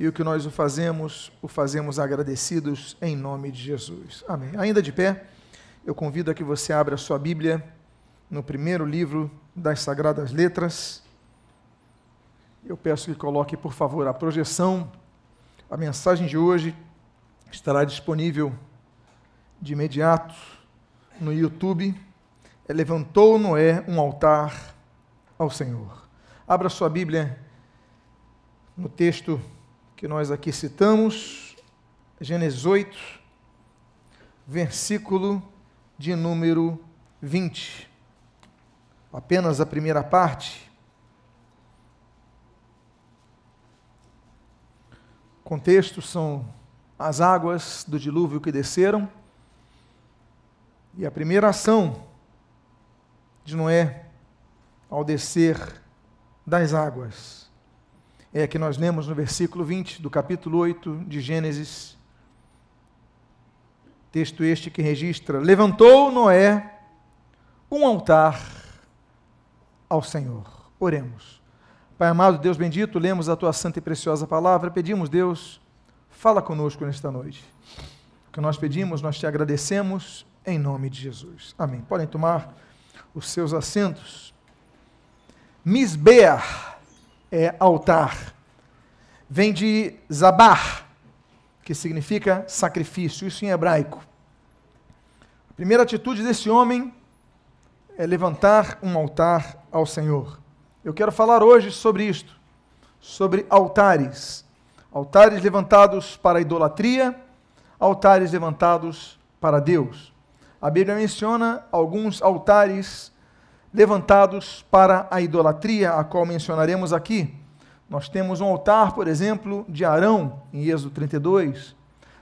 e o que nós o fazemos, o fazemos agradecidos em nome de Jesus. Amém. Ainda de pé, eu convido a que você abra sua Bíblia no primeiro livro das Sagradas Letras. Eu peço que coloque, por favor, a projeção. A mensagem de hoje estará disponível de imediato no YouTube. É, Levantou Noé um altar ao Senhor. Abra sua Bíblia no texto que nós aqui citamos, Gênesis 8, versículo de número 20. Apenas a primeira parte. O contexto são as águas do dilúvio que desceram. E a primeira ação de Noé ao descer das águas é que nós lemos no versículo 20 do capítulo 8 de Gênesis. Texto este que registra: Levantou Noé um altar ao Senhor. Oremos. Pai amado, Deus bendito, lemos a tua santa e preciosa palavra, pedimos, Deus, fala conosco nesta noite. O que nós pedimos, nós te agradecemos em nome de Jesus. Amém. Podem tomar os seus assentos. Misbeah é altar. Vem de zabar, que significa sacrifício, isso em hebraico. A primeira atitude desse homem é levantar um altar ao Senhor. Eu quero falar hoje sobre isto, sobre altares. Altares levantados para a idolatria, altares levantados para Deus. A Bíblia menciona alguns altares levantados para a idolatria, a qual mencionaremos aqui. Nós temos um altar, por exemplo, de Arão, em Êxodo 32.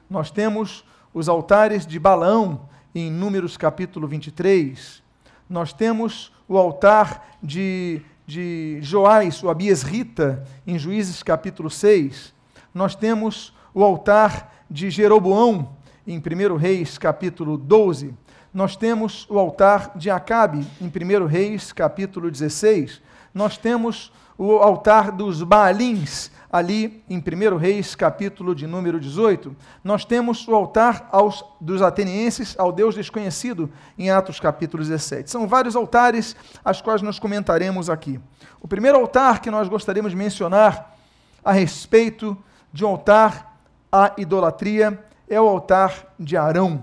Nós temos os altares de Balaão, em Números capítulo 23. Nós temos o altar de, de Joás, o Abias Rita, em Juízes capítulo 6. Nós temos o altar de Jeroboão, em 1 Reis capítulo 12 nós temos o altar de Acabe, em 1 Reis, capítulo 16. Nós temos o altar dos Baalins, ali em 1 Reis, capítulo de número 18. Nós temos o altar aos, dos atenienses ao Deus desconhecido, em Atos, capítulo 17. São vários altares, as quais nós comentaremos aqui. O primeiro altar que nós gostaríamos de mencionar a respeito de um altar à idolatria é o altar de Arão.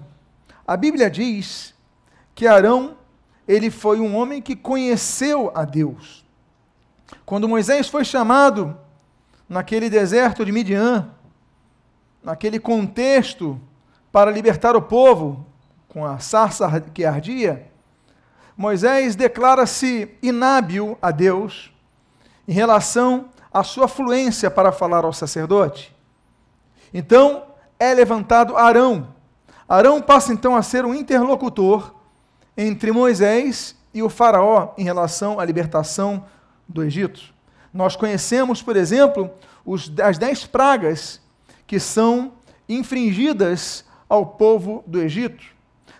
A Bíblia diz que Arão, ele foi um homem que conheceu a Deus. Quando Moisés foi chamado naquele deserto de Midian, naquele contexto para libertar o povo com a sarça que ardia, Moisés declara-se inábil a Deus em relação à sua fluência para falar ao sacerdote. Então é levantado Arão, Arão passa então a ser um interlocutor entre Moisés e o Faraó em relação à libertação do Egito. Nós conhecemos, por exemplo, os, as dez pragas que são infringidas ao povo do Egito.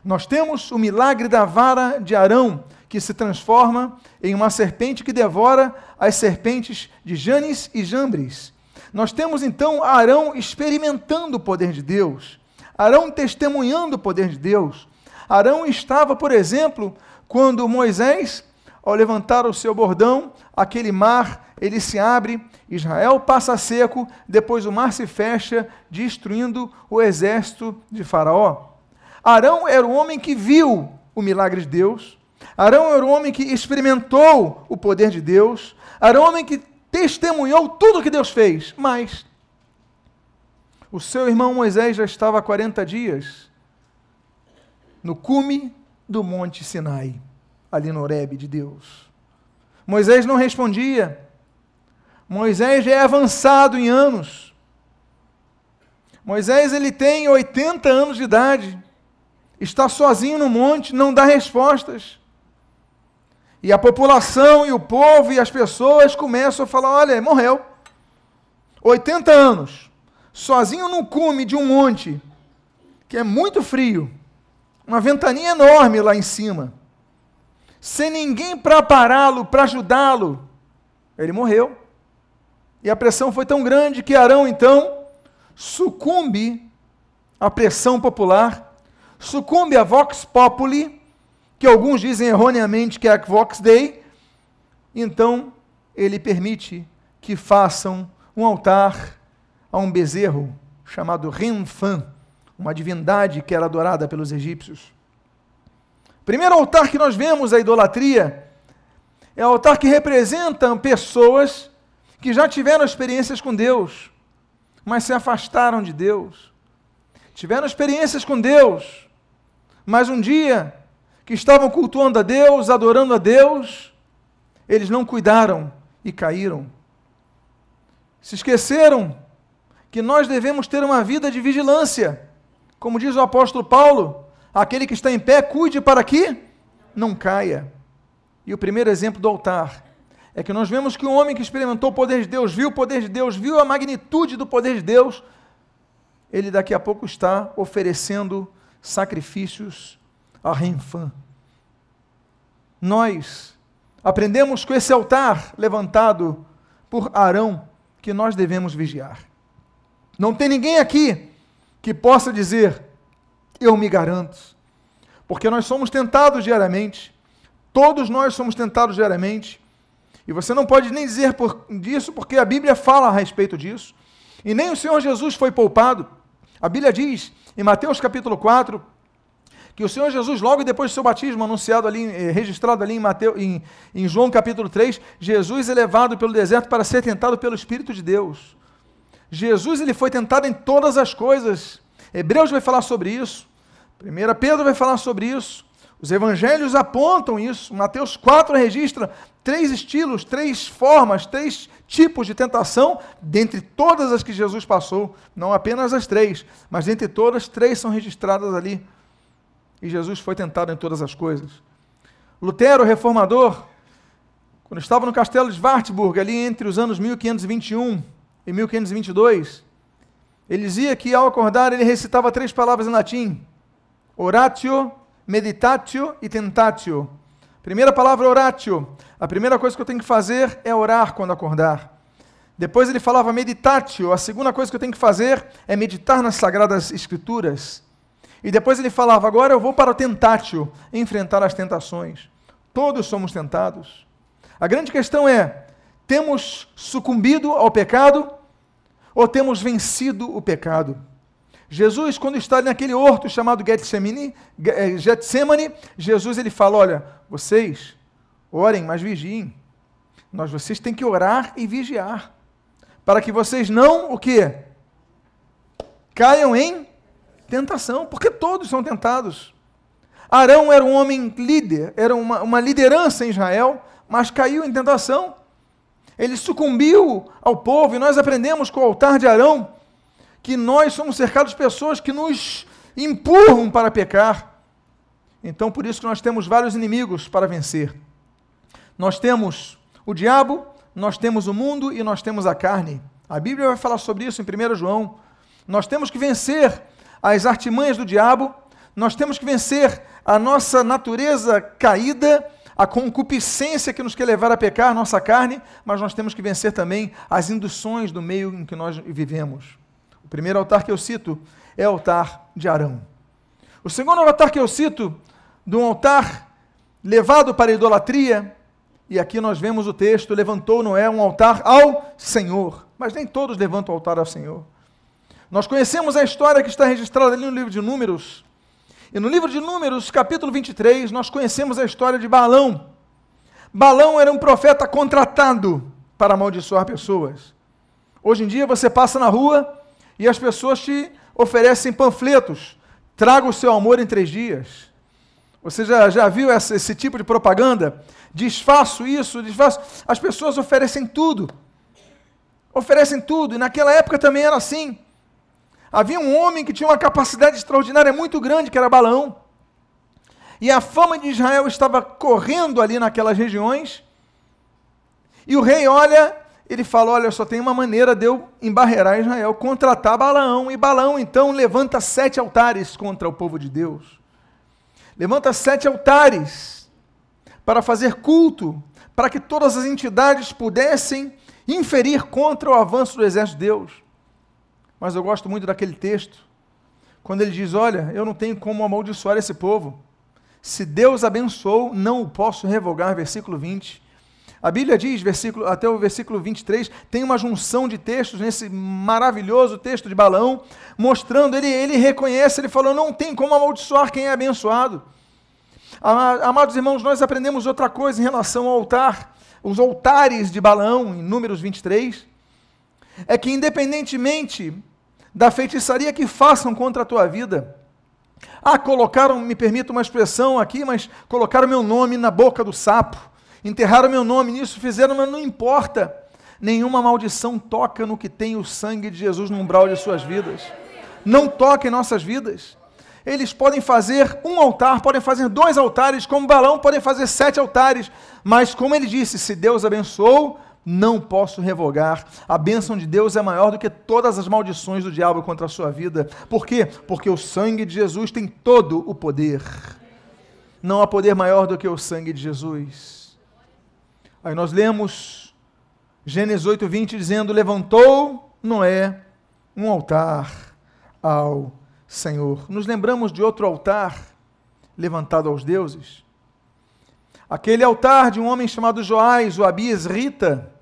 Nós temos o milagre da vara de Arão, que se transforma em uma serpente que devora as serpentes de Janes e Jambres. Nós temos então Arão experimentando o poder de Deus. Arão testemunhando o poder de Deus. Arão estava, por exemplo, quando Moisés, ao levantar o seu bordão, aquele mar, ele se abre, Israel passa seco, depois o mar se fecha, destruindo o exército de Faraó. Arão era o homem que viu o milagre de Deus. Arão era o homem que experimentou o poder de Deus. Arão era o homem que testemunhou tudo o que Deus fez. Mas o seu irmão Moisés já estava há 40 dias no cume do Monte Sinai, ali no Horebe de Deus. Moisés não respondia. Moisés já é avançado em anos. Moisés ele tem 80 anos de idade. Está sozinho no monte, não dá respostas. E a população e o povo e as pessoas começam a falar: olha, morreu. 80 anos sozinho no cume de um monte, que é muito frio, uma ventania enorme lá em cima, sem ninguém para pará-lo, para ajudá-lo, ele morreu. E a pressão foi tão grande que Arão, então, sucumbe à pressão popular, sucumbe à vox populi, que alguns dizem erroneamente que é a vox dei, então ele permite que façam um altar a um bezerro chamado Renfan, uma divindade que era adorada pelos egípcios. Primeiro altar que nós vemos a idolatria é o altar que representa pessoas que já tiveram experiências com Deus, mas se afastaram de Deus. Tiveram experiências com Deus, mas um dia que estavam cultuando a Deus, adorando a Deus, eles não cuidaram e caíram. Se esqueceram que nós devemos ter uma vida de vigilância. Como diz o apóstolo Paulo, aquele que está em pé, cuide para que não caia. E o primeiro exemplo do altar é que nós vemos que um homem que experimentou o poder de Deus, viu o poder de Deus, viu a magnitude do poder de Deus, ele daqui a pouco está oferecendo sacrifícios a Renfã. Nós aprendemos com esse altar levantado por Arão que nós devemos vigiar. Não tem ninguém aqui que possa dizer, eu me garanto, porque nós somos tentados diariamente, todos nós somos tentados diariamente, e você não pode nem dizer por, disso, porque a Bíblia fala a respeito disso, e nem o Senhor Jesus foi poupado. A Bíblia diz, em Mateus capítulo 4, que o Senhor Jesus, logo depois do seu batismo, anunciado ali, eh, registrado ali em, Mateus, em, em João capítulo 3, Jesus é levado pelo deserto para ser tentado pelo Espírito de Deus. Jesus ele foi tentado em todas as coisas. Hebreus vai falar sobre isso. 1 Pedro vai falar sobre isso. Os evangelhos apontam isso. Mateus 4 registra três estilos, três formas, três tipos de tentação, dentre todas as que Jesus passou, não apenas as três, mas dentre todas, três são registradas ali e Jesus foi tentado em todas as coisas. Lutero, reformador, quando estava no castelo de Wartburg, ali entre os anos 1521 e 1522, ele dizia que ao acordar ele recitava três palavras em latim: oratio, meditatio e tentatio. Primeira palavra, oratio. A primeira coisa que eu tenho que fazer é orar quando acordar. Depois ele falava meditatio. A segunda coisa que eu tenho que fazer é meditar nas sagradas escrituras. E depois ele falava: agora eu vou para o tentátil, enfrentar as tentações. Todos somos tentados. A grande questão é: temos sucumbido ao pecado ou temos vencido o pecado? Jesus, quando está naquele horto chamado eh, Getsemane, Jesus ele fala: olha, vocês orem, mas vigiem. Nós vocês têm que orar e vigiar, para que vocês não o quê? Caiam em Tentação, porque todos são tentados. Arão era um homem líder, era uma, uma liderança em Israel, mas caiu em tentação. Ele sucumbiu ao povo, e nós aprendemos com o altar de Arão que nós somos cercados de pessoas que nos empurram para pecar. Então, por isso que nós temos vários inimigos para vencer. Nós temos o diabo, nós temos o mundo e nós temos a carne. A Bíblia vai falar sobre isso em 1 João. Nós temos que vencer as artimanhas do diabo, nós temos que vencer a nossa natureza caída, a concupiscência que nos quer levar a pecar, nossa carne, mas nós temos que vencer também as induções do meio em que nós vivemos. O primeiro altar que eu cito é o altar de Arão. O segundo altar que eu cito, de um altar levado para a idolatria, e aqui nós vemos o texto: levantou Noé um altar ao Senhor. Mas nem todos levantam o altar ao Senhor. Nós conhecemos a história que está registrada ali no livro de Números. E no livro de Números, capítulo 23, nós conhecemos a história de Balão. Balão era um profeta contratado para amaldiçoar pessoas. Hoje em dia você passa na rua e as pessoas te oferecem panfletos. Traga o seu amor em três dias. Você já, já viu essa, esse tipo de propaganda? Desfaço isso, desfaço. As pessoas oferecem tudo. Oferecem tudo. E naquela época também era assim. Havia um homem que tinha uma capacidade extraordinária muito grande, que era Balaão. E a fama de Israel estava correndo ali naquelas regiões. E o rei olha, ele fala: Olha, só tem uma maneira de eu embarrear Israel, contratar Balaão. E Balaão então levanta sete altares contra o povo de Deus. Levanta sete altares para fazer culto, para que todas as entidades pudessem inferir contra o avanço do exército de Deus. Mas eu gosto muito daquele texto, quando ele diz: Olha, eu não tenho como amaldiçoar esse povo. Se Deus abençoou, não o posso revogar. Versículo 20. A Bíblia diz, versículo, até o versículo 23, tem uma junção de textos nesse maravilhoso texto de Balão, mostrando, ele, ele reconhece, ele falou: não tem como amaldiçoar quem é abençoado. Amados irmãos, nós aprendemos outra coisa em relação ao altar, os altares de Balão, em Números 23, é que independentemente da feitiçaria que façam contra a tua vida, ah, colocaram, me permita uma expressão aqui, mas colocaram meu nome na boca do sapo enterraram meu nome nisso, fizeram, mas não importa. Nenhuma maldição toca no que tem o sangue de Jesus no umbral de suas vidas. Não toca em nossas vidas. Eles podem fazer um altar, podem fazer dois altares, como balão, podem fazer sete altares, mas como ele disse, se Deus abençoou, não posso revogar. A bênção de Deus é maior do que todas as maldições do diabo contra a sua vida. Por quê? Porque o sangue de Jesus tem todo o poder. Não há poder maior do que o sangue de Jesus. Aí nós lemos Gênesis 8, 20, dizendo: Levantou Noé um altar ao Senhor. Nos lembramos de outro altar levantado aos deuses. Aquele altar de um homem chamado Joás, o Abias Rita,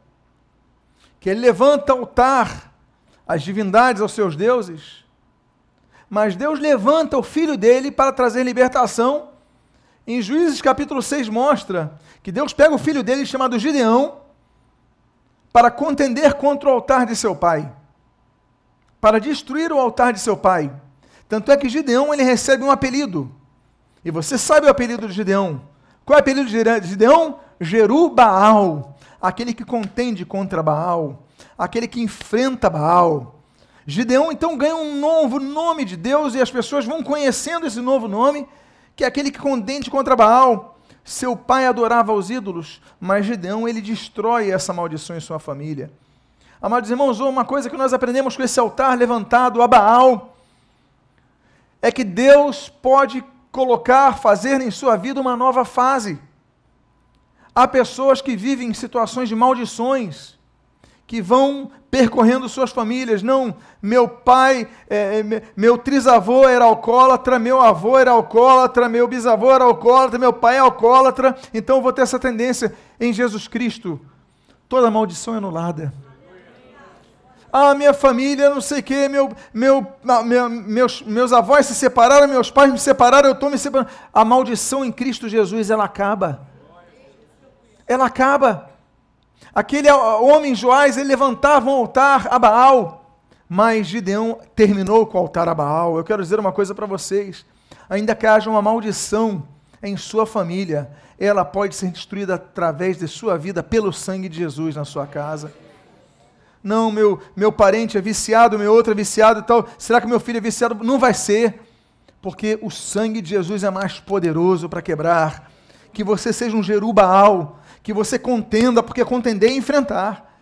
que ele levanta altar às divindades, aos seus deuses. Mas Deus levanta o filho dele para trazer libertação em Juízes capítulo 6 mostra que Deus pega o filho dele chamado Gideão para contender contra o altar de seu pai, para destruir o altar de seu pai. Tanto é que Gideão ele recebe um apelido. E você sabe o apelido de Gideão? Qual é o apelido de Gideão? Jerubaal, aquele que contende contra Baal, aquele que enfrenta Baal. Gideão então ganha um novo nome de Deus e as pessoas vão conhecendo esse novo nome que é aquele que contende contra Baal. Seu pai adorava os ídolos, mas Gideão ele destrói essa maldição em sua família. Amados irmãos, uma coisa que nós aprendemos com esse altar levantado a Baal é que Deus pode colocar, fazer em sua vida uma nova fase. Há pessoas que vivem em situações de maldições, que vão percorrendo suas famílias. Não, meu pai, é, é meu trisavô era alcoólatra, meu avô era alcoólatra, meu bisavô era alcoólatra, meu pai é alcoólatra, então vou ter essa tendência. Em Jesus Cristo, toda maldição é anulada. Ah, minha família, não sei o quê, meu, meu, meu, meus, meus avós se separaram, meus pais me separaram, eu estou me separando. A maldição em Cristo Jesus, ela acaba. Ela acaba. Aquele homem Joás, ele levantava um altar a Baal, mas Gideão terminou com o altar a Baal. Eu quero dizer uma coisa para vocês: ainda que haja uma maldição em sua família, ela pode ser destruída através de sua vida pelo sangue de Jesus na sua casa. Não, meu, meu parente é viciado, meu outro é viciado e tal. Será que meu filho é viciado? Não vai ser, porque o sangue de Jesus é mais poderoso para quebrar. Que você seja um Jerubaal, que você contenda, porque contender é enfrentar.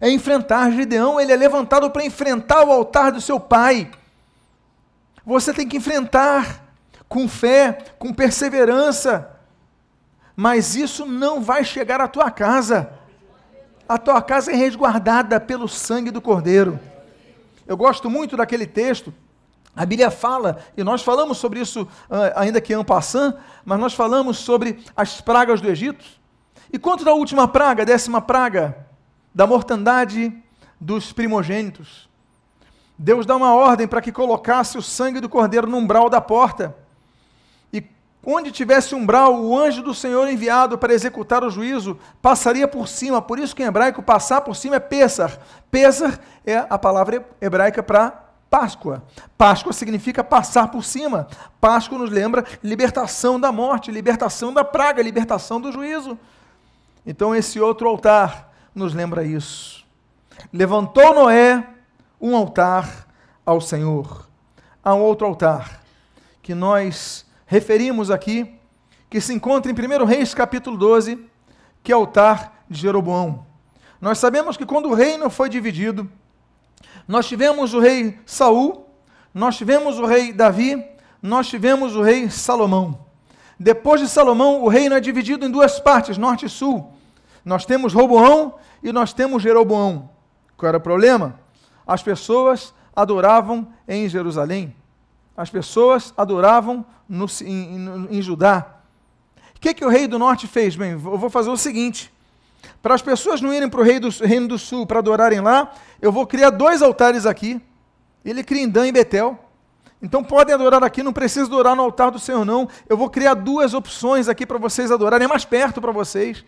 É enfrentar. Gideão, ele é levantado para enfrentar o altar do seu pai. Você tem que enfrentar com fé, com perseverança. Mas isso não vai chegar à tua casa. A tua casa é resguardada pelo sangue do Cordeiro. Eu gosto muito daquele texto. A Bíblia fala, e nós falamos sobre isso, ah, ainda que en passant, mas nós falamos sobre as pragas do Egito. E quanto da última praga, décima praga, da mortandade dos primogênitos? Deus dá uma ordem para que colocasse o sangue do cordeiro no umbral da porta. E onde tivesse umbral, o anjo do Senhor enviado para executar o juízo passaria por cima. Por isso que em hebraico passar por cima é Pesar. Pesar é a palavra hebraica para Páscoa. Páscoa significa passar por cima. Páscoa nos lembra libertação da morte, libertação da praga, libertação do juízo. Então, esse outro altar nos lembra isso. Levantou Noé um altar ao Senhor. Há um outro altar que nós referimos aqui, que se encontra em 1 Reis capítulo 12, que é o altar de Jeroboão. Nós sabemos que quando o reino foi dividido, nós tivemos o rei Saul, nós tivemos o rei Davi, nós tivemos o rei Salomão. Depois de Salomão, o reino é dividido em duas partes, norte e sul. Nós temos Roboão e nós temos Jeroboão. Qual era o problema? As pessoas adoravam em Jerusalém. As pessoas adoravam no, em, em, em Judá. O que, que o rei do norte fez? Bem, eu vou fazer o seguinte: para as pessoas não irem para o reino do sul para adorarem lá, eu vou criar dois altares aqui. Ele cria em Dan e Betel. Então podem adorar aqui, não precisa adorar no altar do Senhor, não. Eu vou criar duas opções aqui para vocês adorarem, é mais perto para vocês.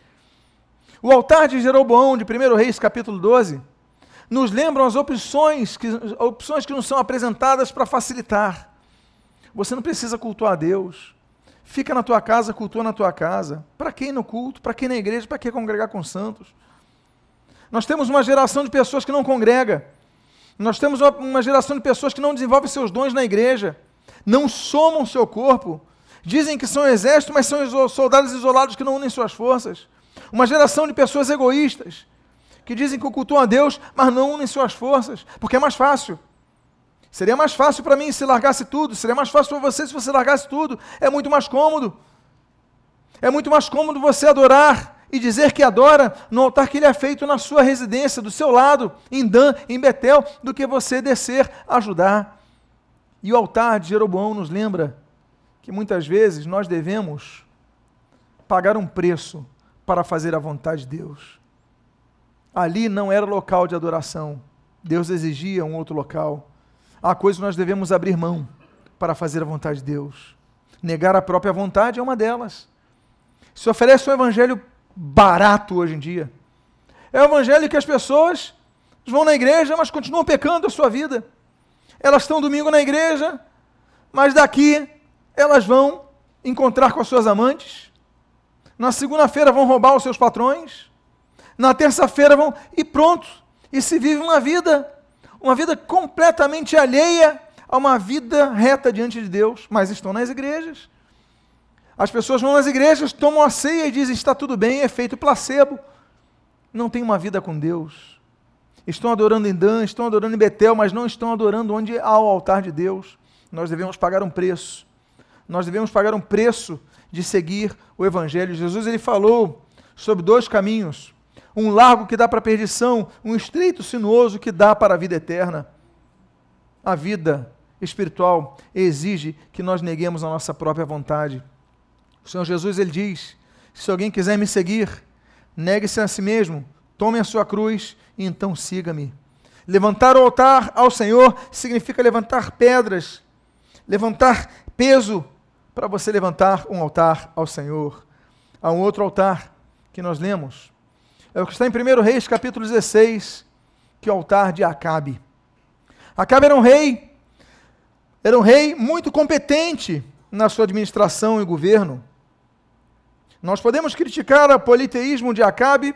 O altar de Jeroboão, de 1 Reis, capítulo 12, nos lembram as opções que, opções que nos são apresentadas para facilitar. Você não precisa cultuar a Deus. Fica na tua casa, cultua na tua casa. Para quem no culto? Para quem na igreja? Para que congregar com santos? Nós temos uma geração de pessoas que não congrega. Nós temos uma, uma geração de pessoas que não desenvolvem seus dons na igreja, não somam seu corpo, dizem que são exército, mas são soldados isolados que não unem suas forças. Uma geração de pessoas egoístas, que dizem que cultuam a Deus, mas não unem suas forças, porque é mais fácil. Seria mais fácil para mim se largasse tudo, seria mais fácil para você se você largasse tudo. É muito mais cômodo. É muito mais cômodo você adorar e dizer que adora no altar que ele é feito na sua residência, do seu lado, em Dan, em Betel, do que você descer ajudar. E o altar de Jeroboão nos lembra que muitas vezes nós devemos pagar um preço para fazer a vontade de Deus. Ali não era local de adoração. Deus exigia um outro local. Há coisas que nós devemos abrir mão para fazer a vontade de Deus. Negar a própria vontade é uma delas. Se oferece um evangelho barato hoje em dia. É o evangelho que as pessoas vão na igreja, mas continuam pecando a sua vida. Elas estão domingo na igreja, mas daqui elas vão encontrar com as suas amantes. Na segunda-feira vão roubar os seus patrões. Na terça-feira vão e pronto. E se vive uma vida, uma vida completamente alheia a uma vida reta diante de Deus, mas estão nas igrejas. As pessoas vão nas igrejas, tomam a ceia e dizem: está tudo bem, é feito placebo. Não tem uma vida com Deus. Estão adorando em Dan, estão adorando em Betel, mas não estão adorando onde há o altar de Deus. Nós devemos pagar um preço. Nós devemos pagar um preço de seguir o Evangelho. Jesus ele falou sobre dois caminhos: um largo que dá para a perdição, um estreito sinuoso que dá para a vida eterna. A vida espiritual exige que nós neguemos a nossa própria vontade. O Senhor Jesus ele diz: se alguém quiser me seguir, negue-se a si mesmo, tome a sua cruz e então siga-me. Levantar o altar ao Senhor significa levantar pedras, levantar peso para você levantar um altar ao Senhor. Há um outro altar que nós lemos. É o que está em 1 Reis, capítulo 16, que é o altar de Acabe. Acabe era um rei, era um rei muito competente na sua administração e governo. Nós podemos criticar o politeísmo de Acabe,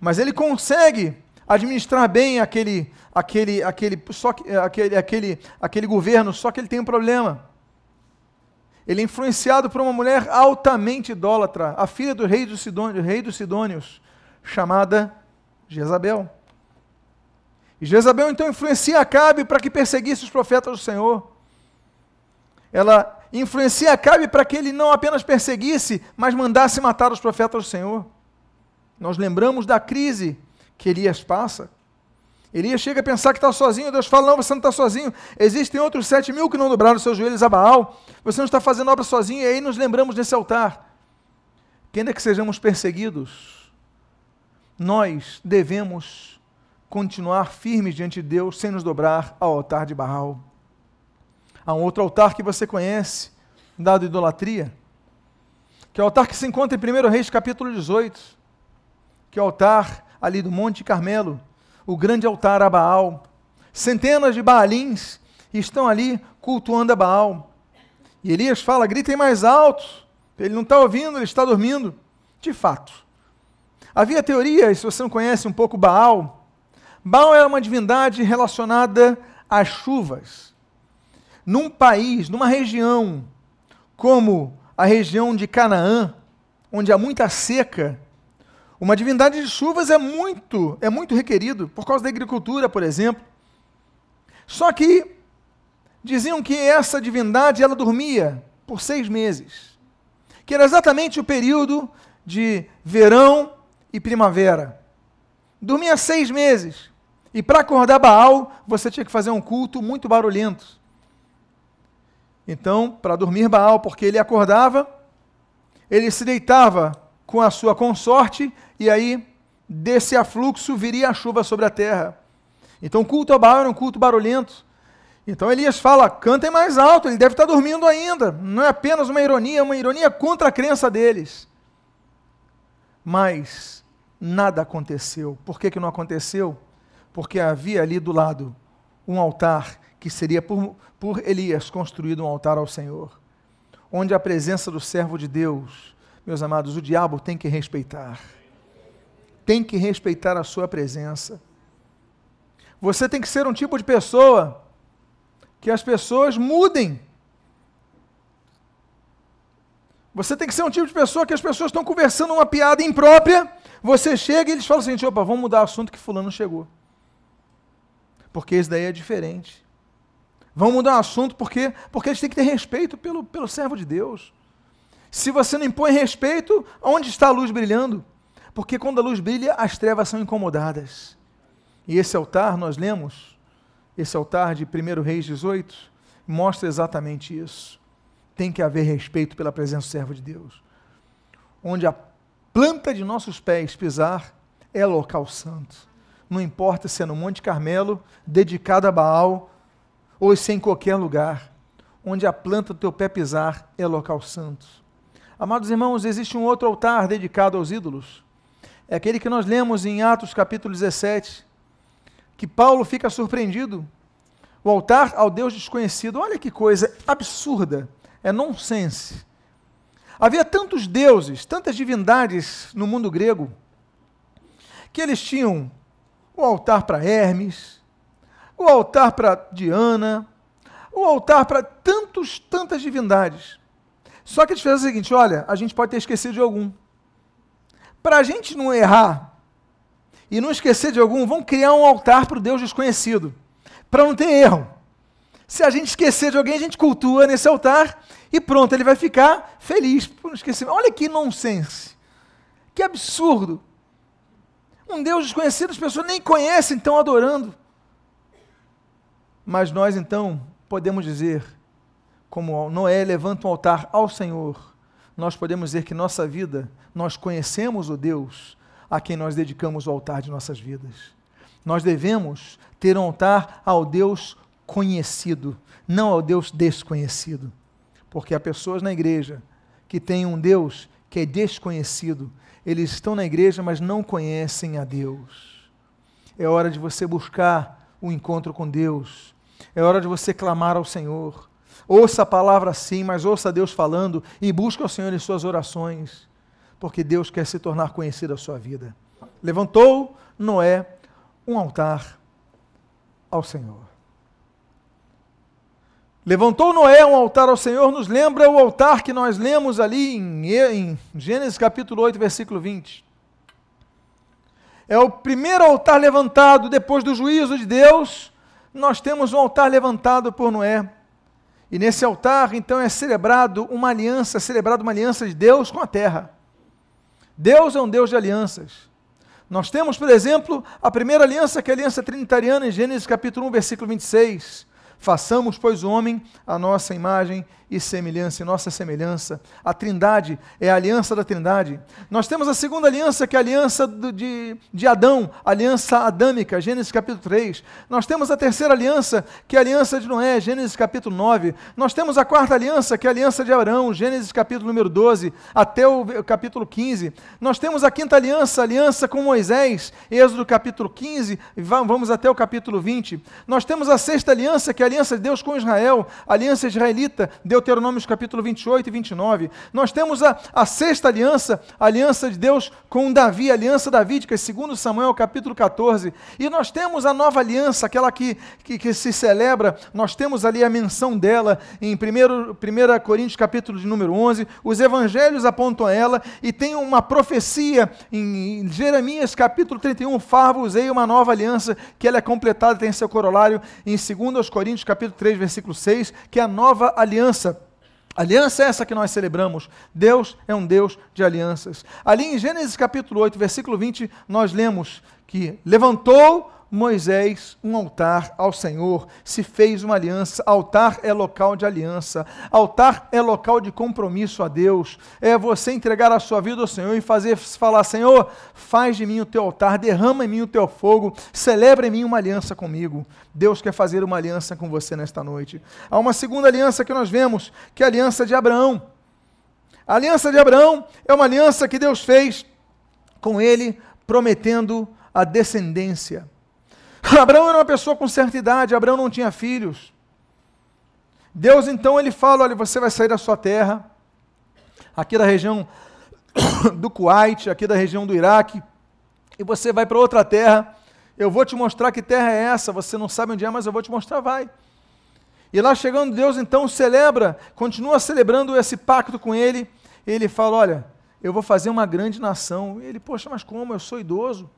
mas ele consegue administrar bem aquele, aquele, aquele, só, aquele, aquele, aquele governo, só que ele tem um problema. Ele é influenciado por uma mulher altamente idólatra, a filha do rei dos, Sidônios, rei dos Sidônios, chamada Jezabel. E Jezabel então influencia Acabe para que perseguisse os profetas do Senhor. Ela influencia Acabe para que ele não apenas perseguisse, mas mandasse matar os profetas do Senhor. Nós lembramos da crise que Elias passa. Elias chega a pensar que está sozinho, Deus fala: Não, você não está sozinho. Existem outros sete mil que não dobraram seus joelhos a Baal. Você não está fazendo obra sozinho. E aí nos lembramos desse altar. Que ainda que sejamos perseguidos, nós devemos continuar firmes diante de Deus sem nos dobrar ao altar de Baal. Há um outro altar que você conhece, dado idolatria, que é o altar que se encontra em 1 Reis capítulo 18, que é o altar ali do Monte Carmelo, o grande altar a Baal. Centenas de Baalins estão ali cultuando a Baal. E Elias fala: gritem mais alto. Ele não está ouvindo, ele está dormindo. De fato. Havia teorias, se você não conhece um pouco Baal, Baal era uma divindade relacionada às chuvas num país, numa região como a região de Canaã, onde há muita seca, uma divindade de chuvas é muito, é muito requerido por causa da agricultura, por exemplo. Só que diziam que essa divindade ela dormia por seis meses, que era exatamente o período de verão e primavera. Dormia seis meses. E para acordar Baal, você tinha que fazer um culto muito barulhento. Então, para dormir Baal, porque ele acordava, ele se deitava com a sua consorte, e aí desse afluxo viria a chuva sobre a terra. Então, o culto a Baal era um culto barulhento. Então Elias fala: cantem mais alto, ele deve estar dormindo ainda. Não é apenas uma ironia, é uma ironia contra a crença deles. Mas nada aconteceu. Por que, que não aconteceu? Porque havia ali do lado um altar que seria por, por Elias construído um altar ao Senhor, onde a presença do servo de Deus, meus amados, o diabo tem que respeitar. Tem que respeitar a sua presença. Você tem que ser um tipo de pessoa que as pessoas mudem. Você tem que ser um tipo de pessoa que as pessoas estão conversando uma piada imprópria, você chega e eles falam assim, opa, vamos mudar o assunto que fulano chegou. Porque esse daí é diferente. Vamos mudar o assunto porque, porque eles têm que ter respeito pelo, pelo servo de Deus. Se você não impõe respeito, onde está a luz brilhando? Porque quando a luz brilha, as trevas são incomodadas. E esse altar, nós lemos, esse altar de 1 Reis 18, mostra exatamente isso. Tem que haver respeito pela presença do servo de Deus. Onde a planta de nossos pés pisar é local santo. Não importa se é no Monte Carmelo, dedicado a Baal, ou se é em qualquer lugar. Onde a planta do teu pé pisar é local santo. Amados irmãos, existe um outro altar dedicado aos ídolos. É aquele que nós lemos em Atos capítulo 17, que Paulo fica surpreendido. O altar ao Deus desconhecido, olha que coisa absurda, é nonsense. Havia tantos deuses, tantas divindades no mundo grego, que eles tinham o altar para Hermes, o altar para Diana, o altar para tantos, tantas divindades. Só que eles fizeram o seguinte: olha, a gente pode ter esquecido de algum. Para a gente não errar e não esquecer de algum, vão criar um altar para o Deus desconhecido, para não ter erro. Se a gente esquecer de alguém, a gente cultua nesse altar e pronto, ele vai ficar feliz por não esquecer. Olha que nonsense, que absurdo. Um Deus desconhecido, as pessoas nem conhecem, estão adorando. Mas nós então podemos dizer, como Noé levanta um altar ao Senhor, nós podemos dizer que nossa vida, nós conhecemos o Deus a quem nós dedicamos o altar de nossas vidas. Nós devemos ter um altar ao Deus conhecido, não ao Deus desconhecido. Porque há pessoas na igreja que têm um Deus que é desconhecido. Eles estão na igreja, mas não conhecem a Deus. É hora de você buscar o encontro com Deus. É hora de você clamar ao Senhor. Ouça a palavra sim, mas ouça Deus falando e busque ao Senhor em suas orações porque Deus quer se tornar conhecido a sua vida. Levantou Noé um altar ao Senhor. Levantou Noé um altar ao Senhor, nos lembra o altar que nós lemos ali em, em Gênesis capítulo 8, versículo 20. É o primeiro altar levantado depois do juízo de Deus. Nós temos um altar levantado por Noé. E nesse altar, então, é celebrado uma aliança, é celebrado uma aliança de Deus com a terra. Deus é um Deus de alianças. Nós temos, por exemplo, a primeira aliança, que é a aliança trinitariana, em Gênesis capítulo 1, versículo 26. Façamos, pois, o homem a nossa imagem e semelhança, e nossa semelhança. A Trindade é a aliança da Trindade. Nós temos a segunda aliança, que é a aliança de, de Adão, aliança adâmica, Gênesis capítulo 3. Nós temos a terceira aliança, que é a aliança de Noé, Gênesis capítulo 9. Nós temos a quarta aliança, que é a aliança de Abraão, Gênesis capítulo número 12, até o capítulo 15. Nós temos a quinta aliança, a aliança com Moisés, Êxodo capítulo 15, e vamos até o capítulo 20. Nós temos a sexta aliança, que é a aliança de Deus com Israel, aliança israelita, Deuteronômio capítulo 28 e 29. Nós temos a, a sexta aliança, a aliança de Deus com Davi, a aliança davídica, segundo Samuel capítulo 14. E nós temos a nova aliança, aquela que, que, que se celebra, nós temos ali a menção dela em 1, 1 Coríntios capítulo de número 11. Os evangelhos apontam ela e tem uma profecia em, em Jeremias capítulo 31, Farvos-ei uma nova aliança, que ela é completada, tem seu corolário em 2 Coríntios capítulo 3, versículo 6, que é a nova aliança Aliança é essa que nós celebramos. Deus é um Deus de alianças. Ali em Gênesis capítulo 8, versículo 20, nós lemos que levantou Moisés um altar ao Senhor, se fez uma aliança. Altar é local de aliança, altar é local de compromisso a Deus. É você entregar a sua vida ao Senhor e fazer falar: Senhor, faz de mim o teu altar, derrama em mim o teu fogo, celebra em mim uma aliança comigo. Deus quer fazer uma aliança com você nesta noite. Há uma segunda aliança que nós vemos, que é a aliança de Abraão. A aliança de Abraão é uma aliança que Deus fez com ele, prometendo a descendência. Abraão era uma pessoa com certa idade, Abraão não tinha filhos. Deus então ele fala: olha, você vai sair da sua terra, aqui da região do Kuwait, aqui da região do Iraque, e você vai para outra terra. Eu vou te mostrar que terra é essa. Você não sabe onde é, mas eu vou te mostrar. Vai. E lá chegando, Deus então celebra, continua celebrando esse pacto com ele. Ele fala: Olha, eu vou fazer uma grande nação. Ele, poxa, mas como? Eu sou idoso.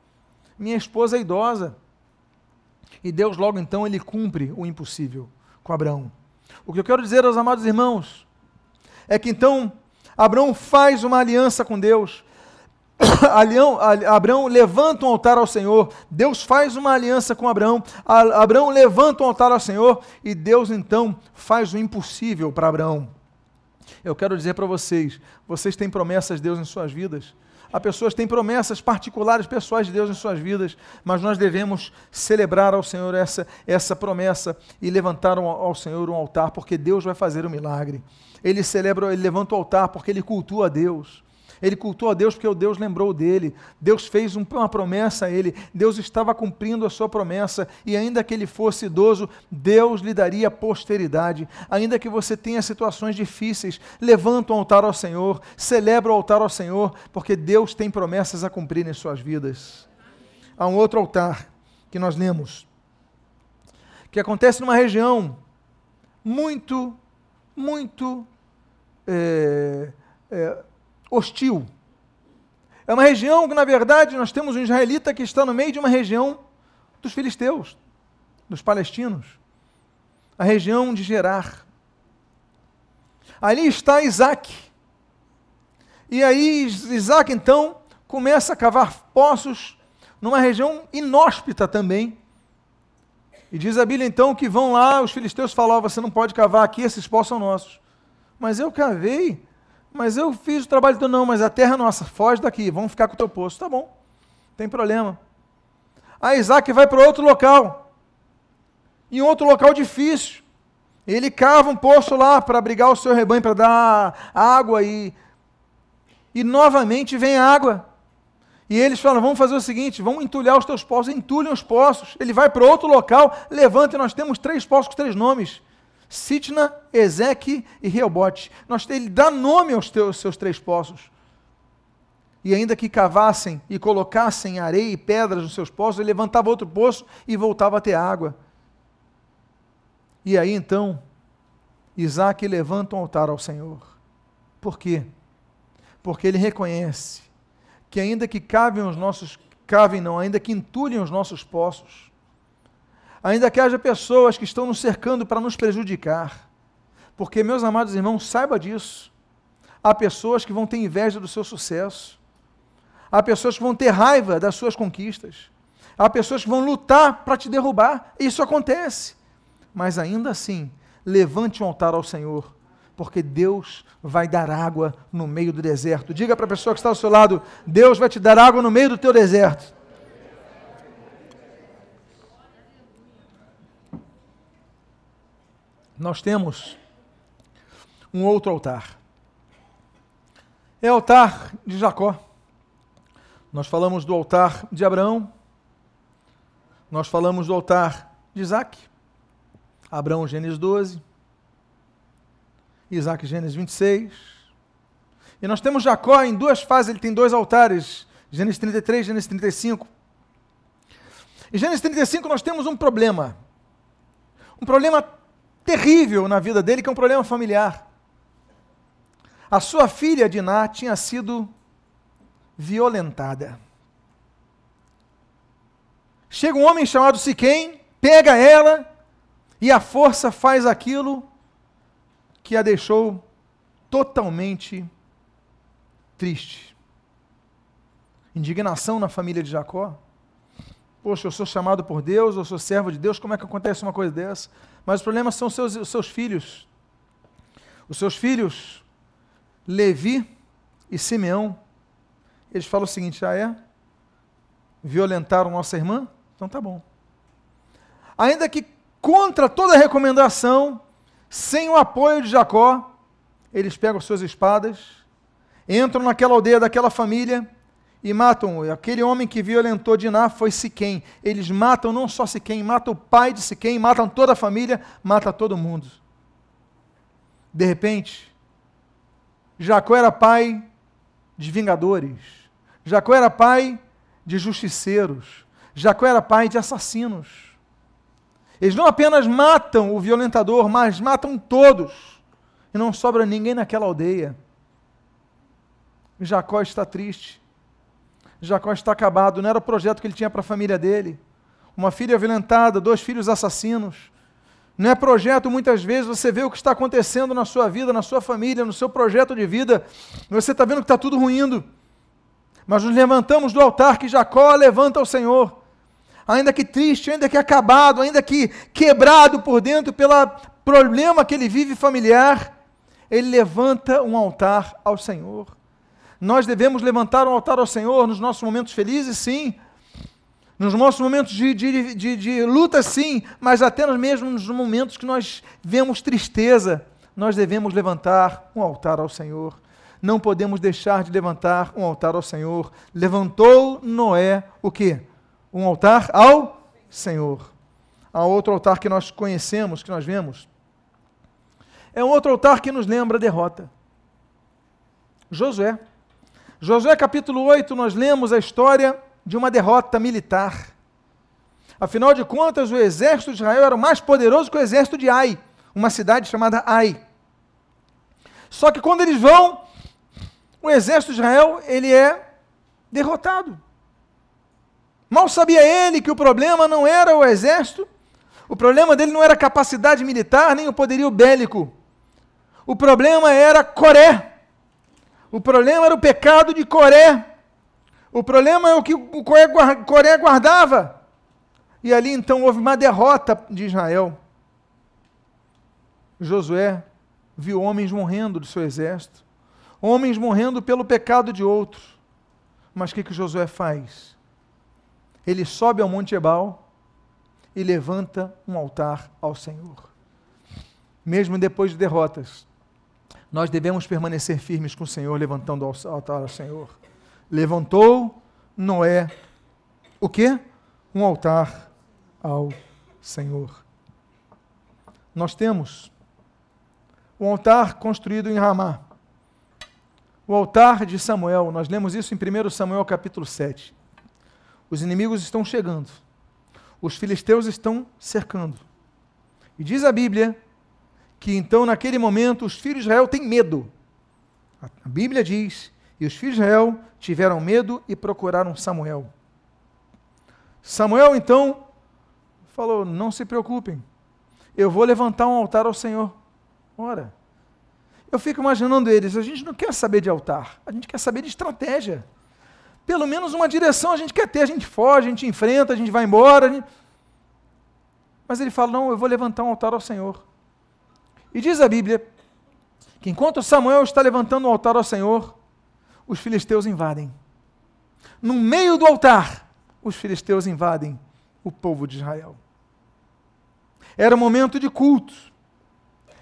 Minha esposa é idosa. E Deus logo então ele cumpre o impossível com Abraão. O que eu quero dizer aos amados irmãos é que então Abraão faz uma aliança com Deus. Abraão levanta um altar ao Senhor, Deus faz uma aliança com Abraão, Abraão levanta um altar ao Senhor e Deus então faz o impossível para Abraão. Eu quero dizer para vocês, vocês têm promessas de Deus em suas vidas, Há pessoas que têm promessas particulares, pessoais de Deus em suas vidas, mas nós devemos celebrar ao Senhor essa, essa promessa e levantar ao Senhor um altar, porque Deus vai fazer o um milagre. Ele celebra, ele levanta o altar porque ele cultua a Deus. Ele cultou a Deus porque o Deus lembrou dele. Deus fez uma promessa a ele. Deus estava cumprindo a sua promessa. E ainda que ele fosse idoso, Deus lhe daria posteridade. Ainda que você tenha situações difíceis, levanta o altar ao Senhor, celebra o altar ao Senhor, porque Deus tem promessas a cumprir em suas vidas. Há um outro altar que nós lemos, que acontece numa região muito, muito é, é, hostil. É uma região que, na verdade, nós temos um israelita que está no meio de uma região dos filisteus, dos palestinos, a região de Gerar. Ali está Isaac. E aí Isaac, então, começa a cavar poços numa região inóspita também. E diz a Bíblia, então, que vão lá, os filisteus falam, você não pode cavar aqui, esses poços são nossos. Mas eu cavei mas eu fiz o trabalho do não, mas a terra é nossa, foge daqui, vamos ficar com o teu poço. Tá bom, tem problema. Aí Isaac vai para outro local, em outro local difícil. Ele cava um poço lá para abrigar o seu rebanho, para dar água e, e novamente vem água. E eles falam: vamos fazer o seguinte, vamos entulhar os teus poços, entulhem os poços. Ele vai para outro local, levanta e nós temos três poços com três nomes. Sitna, Ezeque e Reobote. Nós, ele dá nome aos teus, seus três poços. E ainda que cavassem e colocassem areia e pedras nos seus poços, ele levantava outro poço e voltava a ter água. E aí então, Isaac levanta um altar ao Senhor. Por quê? Porque ele reconhece que ainda que cavem os nossos, cavem não, ainda que entulhem os nossos poços, ainda que haja pessoas que estão nos cercando para nos prejudicar. Porque, meus amados irmãos, saiba disso. Há pessoas que vão ter inveja do seu sucesso. Há pessoas que vão ter raiva das suas conquistas. Há pessoas que vão lutar para te derrubar. Isso acontece. Mas ainda assim, levante um altar ao Senhor, porque Deus vai dar água no meio do deserto. Diga para a pessoa que está ao seu lado: Deus vai te dar água no meio do teu deserto. Nós temos um outro altar. É o altar de Jacó. Nós falamos do altar de Abraão. Nós falamos do altar de Isaac. Abraão, Gênesis 12. Isaac, Gênesis 26. E nós temos Jacó em duas fases, ele tem dois altares, Gênesis 33, Gênesis 35. Em Gênesis 35 nós temos um problema. Um problema terrível na vida dele, que é um problema familiar. A sua filha Diná tinha sido violentada. Chega um homem chamado Siquém, pega ela e a força faz aquilo que a deixou totalmente triste. Indignação na família de Jacó. Poxa, eu sou chamado por Deus, eu sou servo de Deus, como é que acontece uma coisa dessa? Mas o problema são os seus, os seus filhos. Os seus filhos, Levi e Simeão, eles falam o seguinte: ah, é? Violentaram nossa irmã? Então tá bom. Ainda que contra toda recomendação, sem o apoio de Jacó, eles pegam suas espadas, entram naquela aldeia daquela família e matam. Aquele homem que violentou Diná foi Siquém. Eles matam não só Siquém, matam o pai de Siquém, matam toda a família, matam todo mundo. De repente, Jacó era pai de vingadores. Jacó era pai de justiceiros. Jacó era pai de assassinos. Eles não apenas matam o violentador, mas matam todos. E não sobra ninguém naquela aldeia. Jacó está triste. Jacó está acabado. Não era o projeto que ele tinha para a família dele. Uma filha violentada, dois filhos assassinos. Não é projeto, muitas vezes você vê o que está acontecendo na sua vida, na sua família, no seu projeto de vida. Você está vendo que está tudo ruindo. Mas nos levantamos do altar que Jacó levanta ao Senhor ainda que triste, ainda que acabado, ainda que quebrado por dentro pelo problema que ele vive familiar, ele levanta um altar ao Senhor. Nós devemos levantar um altar ao Senhor nos nossos momentos felizes, sim. Nos nossos momentos de, de, de, de luta, sim. Mas até mesmo nos momentos que nós vemos tristeza, nós devemos levantar um altar ao Senhor. Não podemos deixar de levantar um altar ao Senhor. Levantou Noé o quê? um altar ao Senhor. Há outro altar que nós conhecemos, que nós vemos. É um outro altar que nos lembra a derrota. Josué. Josué capítulo 8, nós lemos a história de uma derrota militar. Afinal de contas, o exército de Israel era mais poderoso que o exército de Ai, uma cidade chamada Ai. Só que quando eles vão, o exército de Israel, ele é derrotado. Mal sabia ele que o problema não era o exército, o problema dele não era a capacidade militar, nem o poderio bélico. O problema era Coré. O problema era o pecado de Coré. O problema é o que o Coré guardava. E ali então houve uma derrota de Israel. Josué viu homens morrendo do seu exército, homens morrendo pelo pecado de outros. Mas o que, que Josué faz? ele sobe ao Monte Ebal e levanta um altar ao Senhor. Mesmo depois de derrotas, nós devemos permanecer firmes com o Senhor, levantando o altar ao Senhor. Levantou Noé o quê? Um altar ao Senhor. Nós temos um altar construído em Ramá. O altar de Samuel, nós lemos isso em 1 Samuel capítulo 7. Os inimigos estão chegando. Os filisteus estão cercando. E diz a Bíblia que então, naquele momento, os filhos de Israel têm medo. A Bíblia diz: e os filhos de Israel tiveram medo e procuraram Samuel. Samuel, então, falou: Não se preocupem, eu vou levantar um altar ao Senhor. Ora, eu fico imaginando eles: a gente não quer saber de altar, a gente quer saber de estratégia. Pelo menos uma direção a gente quer ter, a gente foge, a gente enfrenta, a gente vai embora. Gente... Mas ele fala: não, eu vou levantar um altar ao Senhor. E diz a Bíblia que enquanto Samuel está levantando um altar ao Senhor, os filisteus invadem. No meio do altar, os filisteus invadem o povo de Israel. Era um momento de culto,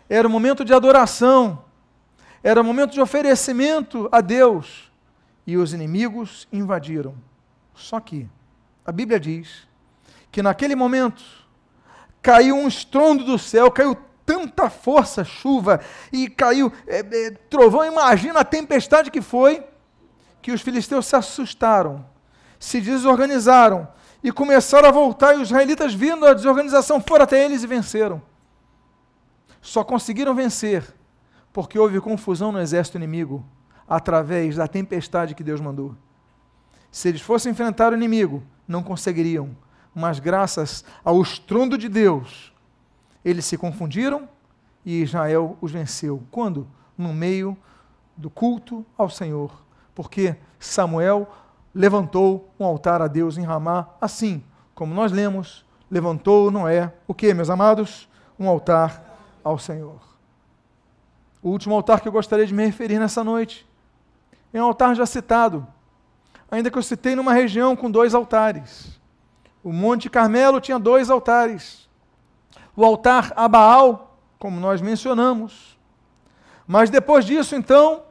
era um momento de adoração, era um momento de oferecimento a Deus e os inimigos invadiram. Só que a Bíblia diz que naquele momento caiu um estrondo do céu, caiu tanta força, chuva, e caiu é, é, trovão. Imagina a tempestade que foi, que os filisteus se assustaram, se desorganizaram e começaram a voltar. E os israelitas, vindo a desorganização, foram até eles e venceram. Só conseguiram vencer porque houve confusão no exército inimigo através da tempestade que Deus mandou. Se eles fossem enfrentar o inimigo, não conseguiriam, mas graças ao estrondo de Deus, eles se confundiram e Israel os venceu. Quando? no meio do culto ao Senhor, porque Samuel levantou um altar a Deus em Ramá, assim como nós lemos, levantou Noé, o que, meus amados? Um altar ao Senhor. O último altar que eu gostaria de me referir nessa noite é um altar já citado, ainda que eu citei numa região com dois altares. O Monte Carmelo tinha dois altares. O altar a Baal, como nós mencionamos. Mas depois disso, então,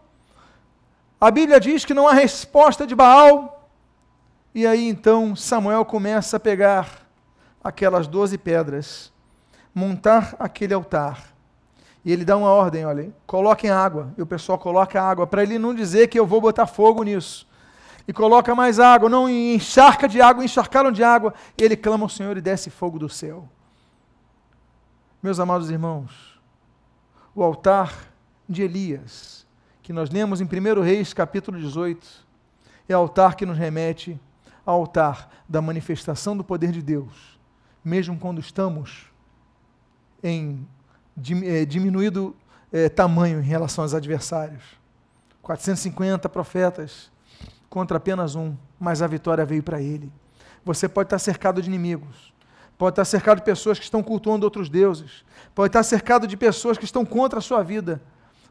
a Bíblia diz que não há resposta de Baal. E aí então Samuel começa a pegar aquelas doze pedras, montar aquele altar. E ele dá uma ordem, olha, coloquem água. E o pessoal coloca água, para ele não dizer que eu vou botar fogo nisso. E coloca mais água, não encharca de água, encharcaram de água. E ele clama ao Senhor e desce fogo do céu. Meus amados irmãos, o altar de Elias que nós lemos em 1 Reis, capítulo 18, é altar que nos remete ao altar da manifestação do poder de Deus, mesmo quando estamos em é, diminuído é, tamanho em relação aos adversários. 450 profetas contra apenas um, mas a vitória veio para ele. Você pode estar cercado de inimigos, pode estar cercado de pessoas que estão cultuando outros deuses, pode estar cercado de pessoas que estão contra a sua vida,